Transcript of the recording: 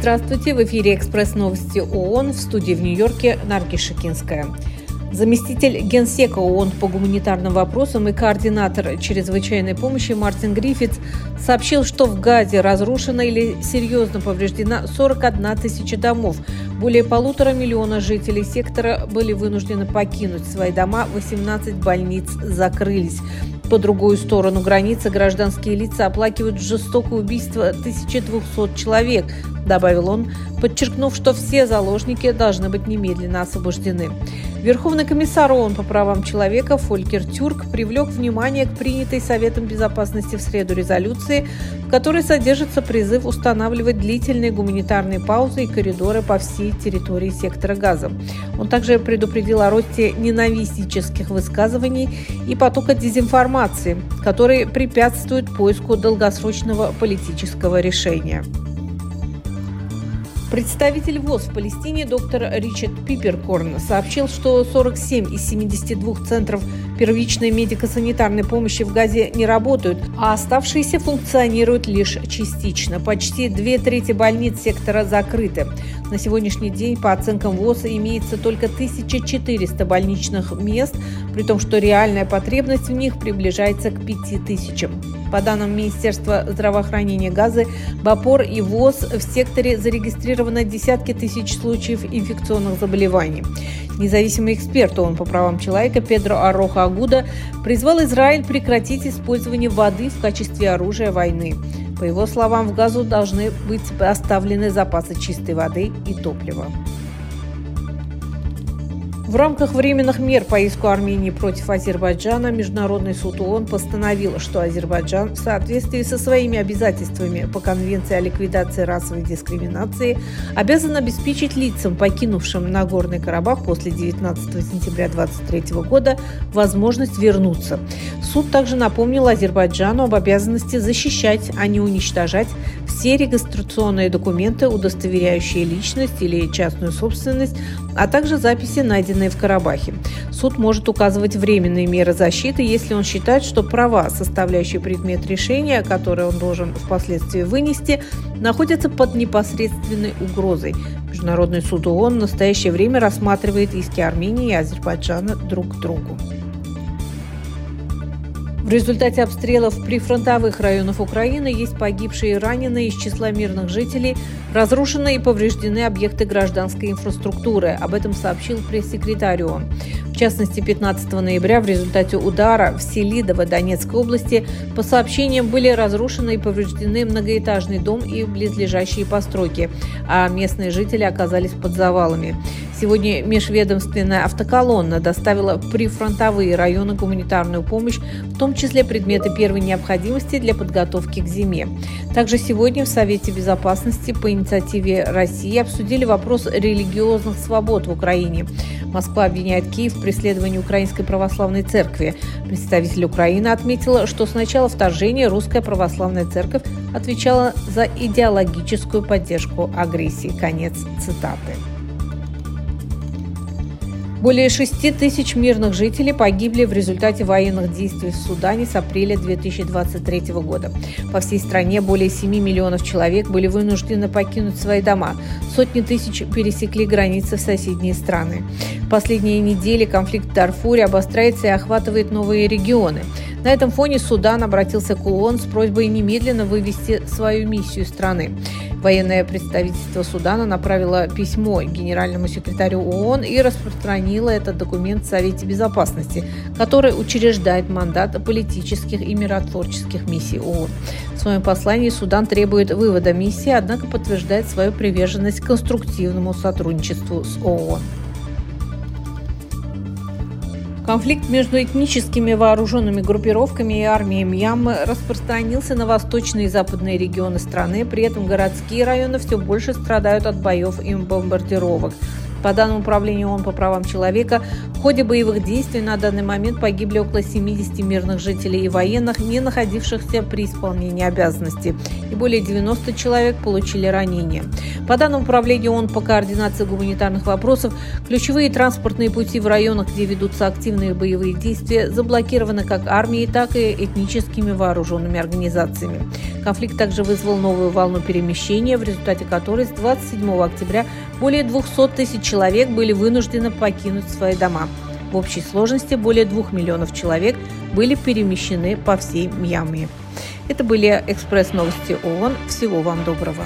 Здравствуйте, в эфире «Экспресс новости ООН» в студии в Нью-Йорке Нарги Шикинская. Заместитель генсека ООН по гуманитарным вопросам и координатор чрезвычайной помощи Мартин Гриффитс сообщил, что в Газе разрушена или серьезно повреждена 41 тысяча домов. Более полутора миллиона жителей сектора были вынуждены покинуть свои дома, 18 больниц закрылись. По другую сторону границы гражданские лица оплакивают жестокое убийство 1200 человек, добавил он, подчеркнув, что все заложники должны быть немедленно освобождены. Верховный комиссар ООН по правам человека Фолькер Тюрк привлек внимание к принятой Советом безопасности в среду резолюции, в которой содержится призыв устанавливать длительные гуманитарные паузы и коридоры по всей территории сектора газа. Он также предупредил о росте ненавистнических высказываний и потока дезинформации, которые препятствуют поиску долгосрочного политического решения. Представитель ВОЗ в Палестине доктор Ричард Пиперкорн сообщил, что 47 из 72 центров первичной медико-санитарной помощи в Газе не работают, а оставшиеся функционируют лишь частично. Почти две трети больниц сектора закрыты. На сегодняшний день, по оценкам ВОЗ, имеется только 1400 больничных мест, при том, что реальная потребность в них приближается к 5000. По данным Министерства здравоохранения Газы, БАПОР и ВОЗ в секторе зарегистрировано десятки тысяч случаев инфекционных заболеваний. Независимый эксперт ООН по правам человека Педро Ароха Агуда призвал Израиль прекратить использование воды в качестве оружия войны. По его словам, в газу должны быть оставлены запасы чистой воды и топлива. В рамках временных мер по иску Армении против Азербайджана Международный суд ООН постановил, что Азербайджан в соответствии со своими обязательствами по Конвенции о ликвидации расовой дискриминации обязан обеспечить лицам, покинувшим Нагорный Карабах после 19 сентября 2023 года, возможность вернуться. Суд также напомнил Азербайджану об обязанности защищать, а не уничтожать все регистрационные документы, удостоверяющие личность или частную собственность, а также записи, найденные в Карабахе. Суд может указывать временные меры защиты, если он считает, что права, составляющие предмет решения, которые он должен впоследствии вынести, находятся под непосредственной угрозой. Международный суд ООН в настоящее время рассматривает иски Армении и Азербайджана друг к другу. В результате обстрелов прифронтовых районов Украины есть погибшие и раненые из числа мирных жителей, разрушены и повреждены объекты гражданской инфраструктуры. Об этом сообщил пресс-секретарь ООН. В частности, 15 ноября в результате удара в Селидово Донецкой области по сообщениям были разрушены и повреждены многоэтажный дом и близлежащие постройки, а местные жители оказались под завалами. Сегодня межведомственная автоколонна доставила прифронтовые районы гуманитарную помощь, в том числе предметы первой необходимости для подготовки к зиме. Также сегодня в Совете Безопасности по инициативе России обсудили вопрос религиозных свобод в Украине. Москва обвиняет Киев в преследовании Украинской Православной Церкви. Представитель Украины отметила, что с начала вторжения Русская Православная Церковь отвечала за идеологическую поддержку агрессии. Конец цитаты. Более 6 тысяч мирных жителей погибли в результате военных действий в Судане с апреля 2023 года. По всей стране более 7 миллионов человек были вынуждены покинуть свои дома. Сотни тысяч пересекли границы в соседние страны. В последние недели конфликт в Дарфуре обостряется и охватывает новые регионы. На этом фоне Судан обратился к ООН с просьбой немедленно вывести свою миссию страны. Военное представительство Судана направило письмо генеральному секретарю ООН и распространило этот документ в Совете Безопасности, который учреждает мандат политических и миротворческих миссий ООН. В своем послании Судан требует вывода миссии, однако подтверждает свою приверженность конструктивному сотрудничеству с ООН. Конфликт между этническими вооруженными группировками и армией Мьянмы распространился на восточные и западные регионы страны, при этом городские районы все больше страдают от боев и бомбардировок. По данным Управления ООН по правам человека, в ходе боевых действий на данный момент погибли около 70 мирных жителей и военных, не находившихся при исполнении обязанностей, и более 90 человек получили ранения. По данным Управления ООН по координации гуманитарных вопросов, ключевые транспортные пути в районах, где ведутся активные боевые действия, заблокированы как армией, так и этническими вооруженными организациями. Конфликт также вызвал новую волну перемещения, в результате которой с 27 октября более 200 тысяч человек были вынуждены покинуть свои дома. В общей сложности более двух миллионов человек были перемещены по всей Мьянме. Это были экспресс-новости ООН. Всего вам доброго.